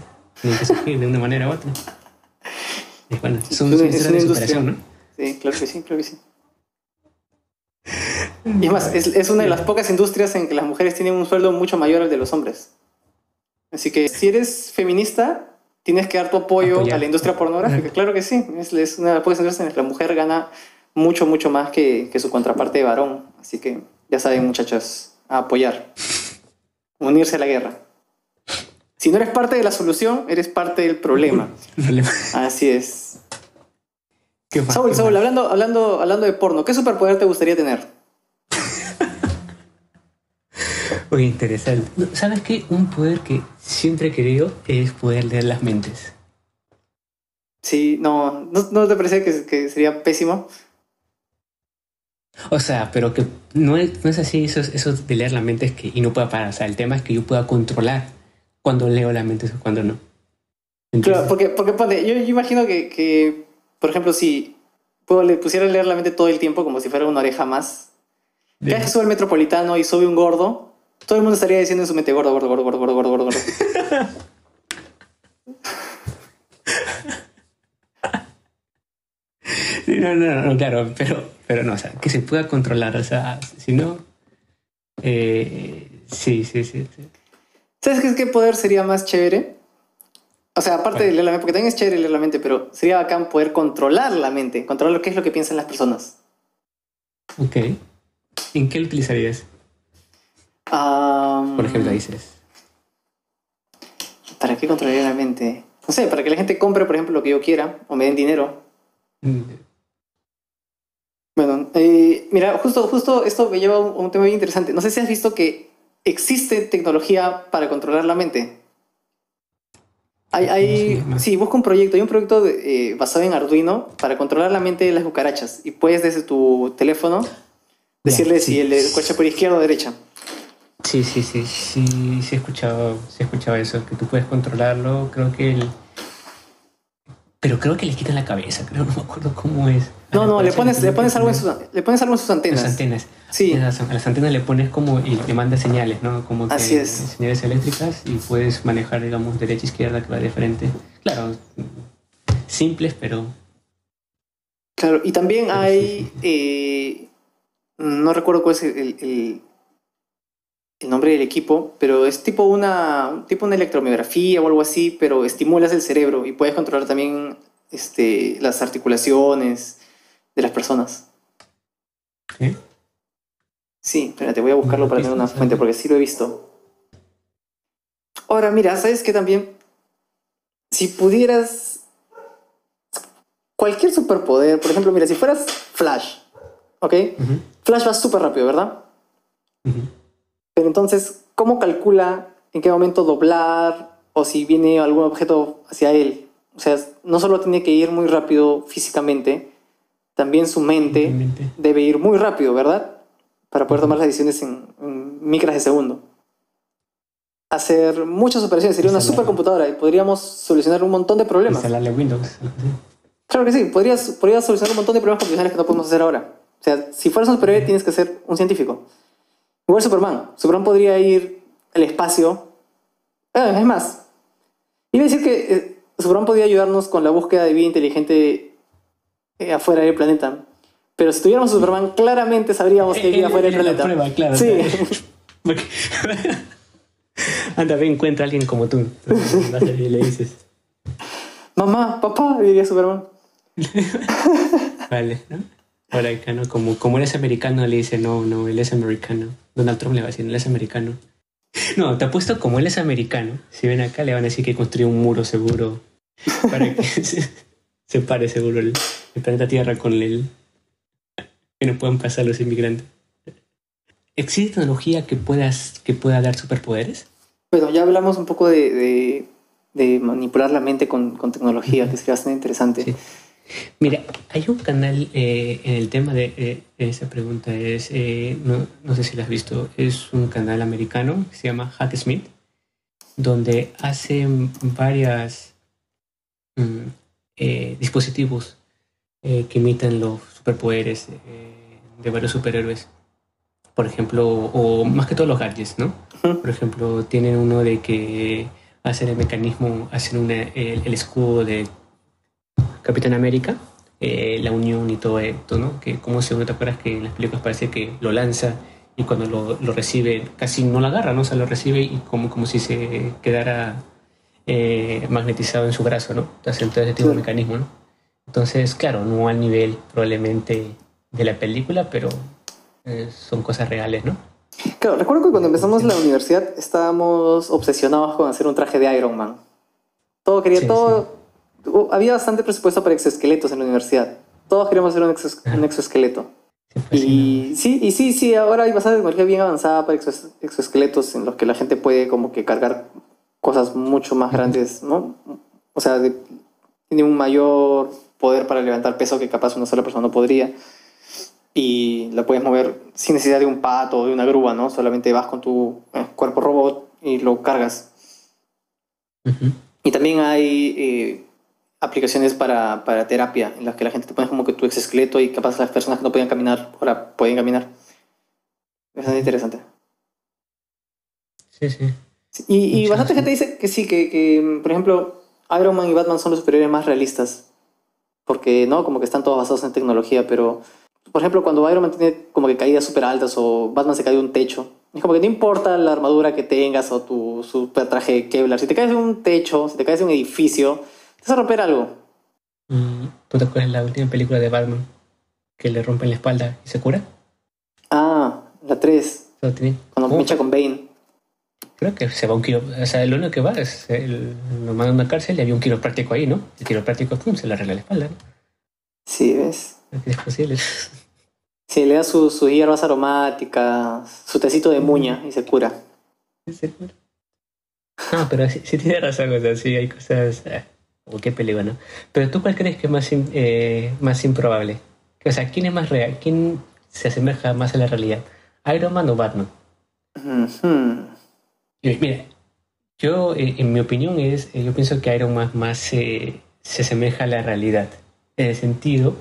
Tienen que surgir de una manera u otra. Bueno, es, una, de superación, ¿no? Sí, claro que sí, claro que sí. Y más, es, es, una de las pocas industrias en que las mujeres tienen un sueldo mucho mayor al de los hombres. Así que si eres feminista, tienes que dar tu apoyo a la industria pornográfica. Claro que sí. Es, una de las pocas industrias en las que la mujer gana mucho, mucho más que, que su contraparte de varón. Así que ya saben, muchachos, a apoyar. Unirse a la guerra. Si no eres parte de la solución, eres parte del problema. Así es. Saúl, Saúl, hablando, hablando, hablando de porno, ¿qué superpoder te gustaría tener? Muy interesante. ¿Sabes qué? Un poder que siempre he querido es poder leer las mentes. Sí, no, ¿no, te parece que, sería pésimo? O sea, pero que no es, no es así, eso, eso de leer la mente es que, y no pueda parar. O sea, el tema es que yo pueda controlar cuando leo la mente o cuando no. Claro, porque, porque yo, imagino que, por ejemplo, si puedo, le pusiera a leer la mente todo el tiempo como si fuera una oreja más, ya que sube el metropolitano y sube un gordo, todo el mundo estaría diciendo en su mente gordo, gordo, gordo, gordo, gordo, gordo, gordo. no, no, no, claro, pero, pero no, o sea, que se pueda controlar, o sea, si no, eh, sí, sí, sí, sí. ¿Sabes qué, qué poder sería más chévere? O sea, aparte de leer la mente, porque también es chévere leer la mente, pero sería bacán poder controlar la mente, controlar lo que es lo que piensan las personas. Ok. ¿En qué lo utilizarías? Por ejemplo, dices. ¿Para qué controlaría la mente? No sé, para que la gente compre, por ejemplo, lo que yo quiera o me den dinero. Mm. Bueno, eh, mira, justo, justo esto me lleva a un, tema muy interesante. No sé si has visto que existe tecnología para controlar la mente. Hay, hay, sí, busca un proyecto. Hay un proyecto eh, basado en Arduino para controlar la mente de las cucarachas. Y puedes desde tu teléfono decirle si el coche por izquierda o derecha. Sí, sí, sí, sí, sí he escuchado, sí he escuchado eso, que tú puedes controlarlo, creo que el... Pero creo que le quitan la cabeza, creo, no me acuerdo cómo es. No, no, le pones, le pones, algo en sus, le pones algo en sus antenas. Las antenas. Sí. A las, antenas le pones como y le manda señales, ¿no? Como que Así es. señales eléctricas y puedes manejar, digamos, derecha, izquierda, que va de frente. Claro, simples, pero... Claro, y también hay... Eh, no recuerdo cuál es el el nombre del equipo, pero es tipo una, tipo una electromiografía o algo así, pero estimulas el cerebro y puedes controlar también este, las articulaciones de las personas. ¿Sí? Sí, espérate, voy a buscarlo para tener una fuente porque sí lo he visto. Ahora, mira, ¿sabes qué también? Si pudieras cualquier superpoder, por ejemplo, mira, si fueras Flash, ¿ok? Flash va súper rápido, ¿verdad? Pero entonces, ¿cómo calcula en qué momento doblar o si viene algún objeto hacia él? O sea, no solo tiene que ir muy rápido físicamente, también su mente, debe ir muy rápido, ¿verdad? Para poder tomar las decisiones en, micras de segundo. Hacer muchas operaciones, sería una supercomputadora y podríamos solucionar un montón de problemas. Instalarle Windows. Claro que sí, podrías, podrías solucionar un montón de problemas computacionales que no podemos hacer ahora. O sea, si fueras un superhéroe tienes que ser un científico. Igual Superman. Superman podría ir al espacio. Ah, es más, iba a decir que eh, Superman podría ayudarnos con la búsqueda de vida inteligente eh, afuera del planeta. Pero si tuviéramos Superman, claramente sabríamos que hay vida afuera del planeta. Prueba, claro. Sí. Anda, ve, encuentra a alguien como tú. y le dices. Mamá, papá, diría Superman. vale, ¿no? Ahora acá, ¿no? Como, como él es americano, le dice, no, no, él es americano. Donald Trump le va a decir, él es americano. No, te apuesto como él es americano. Si ven acá, le van a decir que construyó un muro seguro para que se, pare seguro el, planeta Tierra con él. Que no puedan pasar los inmigrantes. ¿Existe tecnología que, puedas, que pueda dar superpoderes? Bueno, ya hablamos un poco de, manipular la mente con, tecnología, que sería bastante interesante. Mira, hay un canal eh, en el tema de eh, esa pregunta, es, eh, no, sé si lo has visto, es un canal americano que se llama Hacksmith, donde hacen varias mm, dispositivos que imitan los superpoderes de varios superhéroes. Por ejemplo, o más que todos los gadgets, ¿no? Por ejemplo, tienen uno de que hacen el mecanismo, hacen el escudo de Capitán América, eh, la unión y todo esto, ¿no? Que como si uno te acuerdas que en las películas parece que lo lanza y cuando lo, lo recibe casi no lo agarra, ¿no? O sea, lo recibe y como, como si se quedara eh, magnetizado en su brazo, ¿no? Entonces, todo ese tipo de mecanismo, ¿no? Entonces, claro, no al nivel probablemente de la película, pero eh, son cosas reales, ¿no? Claro, recuerdo que cuando empezamos la universidad estábamos obsesionados con hacer un traje de Iron Man. Todo quería, todo, había bastante presupuesto para exoesqueletos en la universidad. Todos queríamos hacer un, exoesqueleto. Y sí, y sí, sí, ahora hay bastante tecnología bien avanzada para exoesqueletos en los que la gente puede como que cargar cosas mucho más grandes, ¿no? O sea, tiene un mayor poder para levantar peso que capaz una sola persona no podría. Y la puedes mover sin necesidad de un pato o de una grúa, ¿no? Solamente vas con tu eh, cuerpo robot y lo cargas. Y también hay eh, aplicaciones para, para, terapia en las que la gente te pone como que tu exoesqueleto y capaz las personas que no podían caminar ahora pueden caminar. Es bastante interesante. Sí, sí. y, y bastante gente dice que sí, que, que, por ejemplo Iron Man y Batman son los superiores más realistas. Porque, ¿no? Como que están todos basados en tecnología, pero, por ejemplo, cuando Iron Man tiene como que caídas súper altas o Batman se cae de un techo, es como que no importa la armadura que tengas o tu super traje Kevlar. Si te caes de un techo, si te caes de un edificio, vas a romper algo. Mm, ¿Tú te acuerdas la última película de Batman? Que le rompen la espalda y se cura. Ah, la 3. Cuando me echa con Bane. Creo que se va un kilo. O sea, lo único que va es. El, lo mandan a una cárcel y había un quiropráctico ahí, ¿no? El quiropráctico, pum, se le arregla la espalda, ¿no? Sí, ¿ves? Es posible. Sí, le da sus su hierbas aromáticas, su tecito de muña y se cura. Se cura. No, pero sí, tiene razón, o sea, sí hay cosas. Eh, o qué ¿no? Pero tú, ¿cuál crees que es más, eh, más improbable? O sea, ¿quién es más real? ¿Quién se asemeja más a la realidad? ¿Iron Man o Batman? Mira, yo, eh, en mi opinión, es, eh, yo pienso que Iron Man más se asemeja a la realidad. En el sentido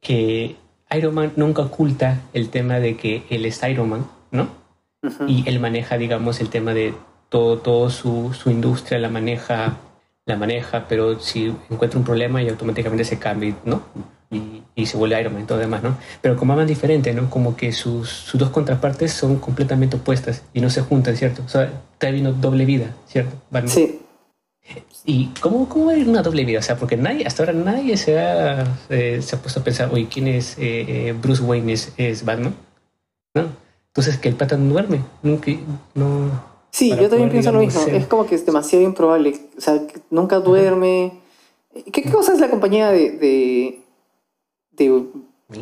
que Iron Man nunca oculta el tema de que él es Iron Man, ¿no? Y él maneja, digamos, el tema de todo, todo su, su industria, la maneja la maneja, pero si encuentra un problema y automáticamente se cambia, ¿no? Y, y se vuelve Iron Man y todo demás, ¿no? Pero como más diferente, ¿no? Como que sus, sus, dos contrapartes son completamente opuestas y no se juntan, ¿cierto? O sea, está viendo doble vida, ¿cierto? Sí. ¿Y cómo, cómo va a ir una doble vida? O sea, porque nadie, hasta ahora nadie se ha, eh, se ha puesto a pensar, oye, ¿quién es eh, Bruce Wayne? ¿Es, ¿Es, Batman? ¿No? Entonces, que el pata no duerme, nunca, no, Sí, yo también pienso lo mismo. Es como que es demasiado improbable. O sea, nunca duerme. ¿Qué, cosa es la compañía de, de,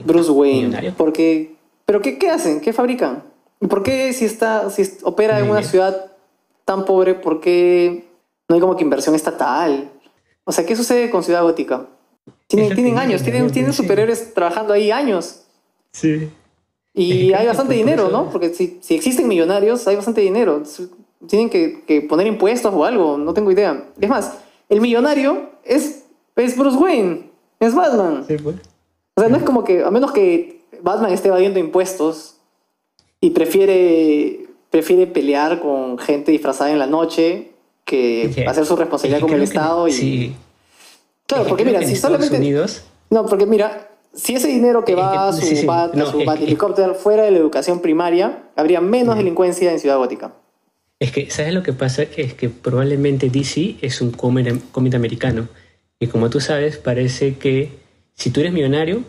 Bruce Wayne? Porque, ¿Pero qué, qué hacen? ¿Qué fabrican? ¿Y por qué si, está, si opera en una ciudad tan pobre, por qué no hay como que inversión estatal? O sea, ¿qué sucede con Ciudad Gótica? Tienen, tienen años, tienen, tienen superiores trabajando ahí años. Sí. Y hay bastante dinero, ¿no? Porque si, si existen millonarios, hay bastante dinero tienen que, poner impuestos o algo, no tengo idea. Es más, el millonario es, es Bruce Wayne, es Batman. Sí, pues. O sea, no es como que, a menos que Batman esté evadiendo impuestos y prefiere, prefiere pelear con gente disfrazada en la noche que hacer su responsabilidad con el Estado. Y... Sí. Claro, porque mira, si solamente... Unidos... No, porque mira, si ese dinero que va a su, bat, a su helicóptero fuera de la educación primaria, habría menos delincuencia en Ciudad Gótica. Es que, ¿sabes lo que pasa? Es que probablemente DC es un cómic americano. Y como tú sabes, parece que si tú eres millonario,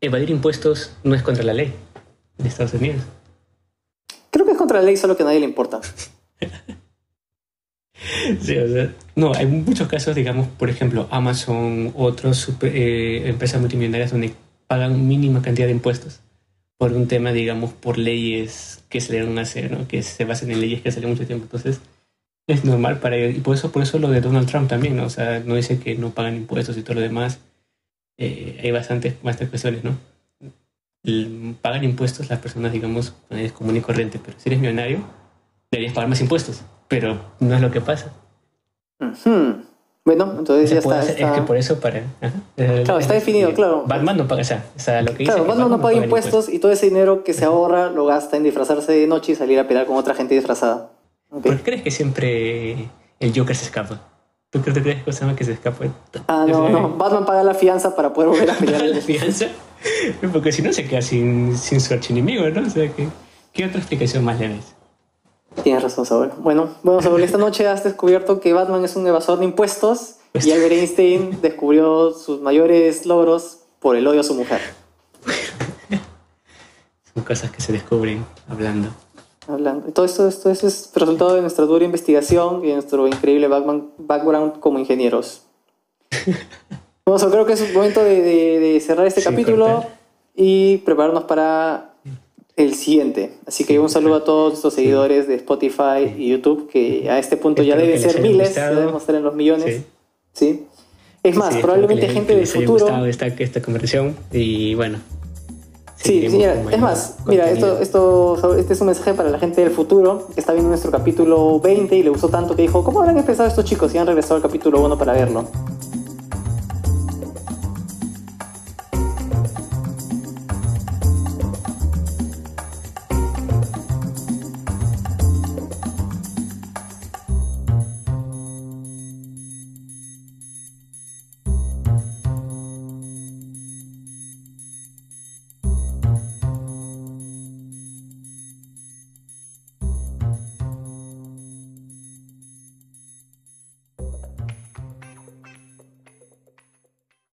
evadir impuestos no es contra la ley de Estados Unidos. Creo que es contra la ley, solo que a nadie le importa. sí, o sea, no, hay muchos casos, digamos, por ejemplo, Amazon, otras eh, empresas multimillonarias donde pagan mínima cantidad de impuestos por un tema, digamos, por leyes que se deben hacer, ¿no? que se basan en leyes que hace mucho tiempo. Entonces, es normal para ellos. Y por eso, por eso lo de Donald Trump también, ¿no? O sea, no dice que no pagan impuestos y todo lo demás. Eh, hay bastantes, bastantes cuestiones, ¿no? pagan impuestos las personas, digamos, es común y corriente, pero si eres millonario, deberías pagar más impuestos, pero no es lo que pasa. Bueno, entonces ya está, Es que por eso para... claro, está definido, claro. Batman no paga, o sea, lo que Claro, Batman, no paga impuestos, y todo ese dinero que se ahorra lo gasta en disfrazarse de noche y salir a pelear con otra gente disfrazada. ¿Por qué crees que siempre el Joker se escapa? ¿Tú crees que se que se escapa? Ah, no, no. Batman paga la fianza para poder volver a pelear. ¿La fianza? Porque si no se queda sin, sin su archienemigo, ¿no? O sea, ¿qué, ¿qué otra explicación más le ves? Tienes razón, Saúl. Bueno, bueno, Saúl, esta noche has descubierto que Batman es un evasor de impuestos y Albert Einstein descubrió sus mayores logros por el odio a su mujer. Son cosas que se descubren hablando hablando. Todo esto, esto, es resultado de nuestra dura investigación y de nuestro increíble background como ingenieros. Vamos, creo que es un momento de, cerrar este capítulo y prepararnos para el siguiente. Así que un saludo a todos nuestros seguidores de Spotify y YouTube, que a este punto ya deben ser miles, ya debemos estar en los millones. Sí. Es más, probablemente gente del futuro. esta, esta conversación y bueno, Sí, señora. Es más, mira, esto, esto, este es un mensaje para la gente del futuro que está viendo nuestro capítulo 20 y le gustó tanto que dijo, ¿cómo habrán empezado estos chicos y han regresado al capítulo 1 para verlo?